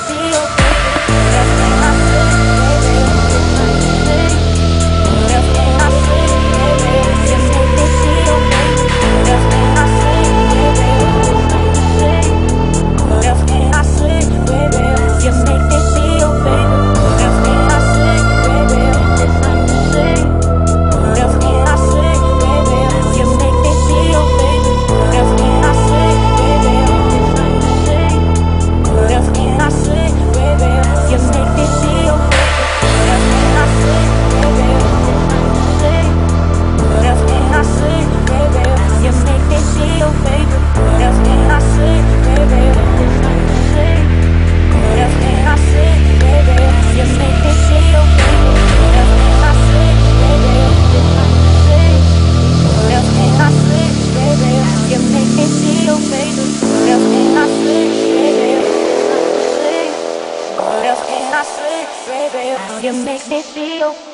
See you make me feel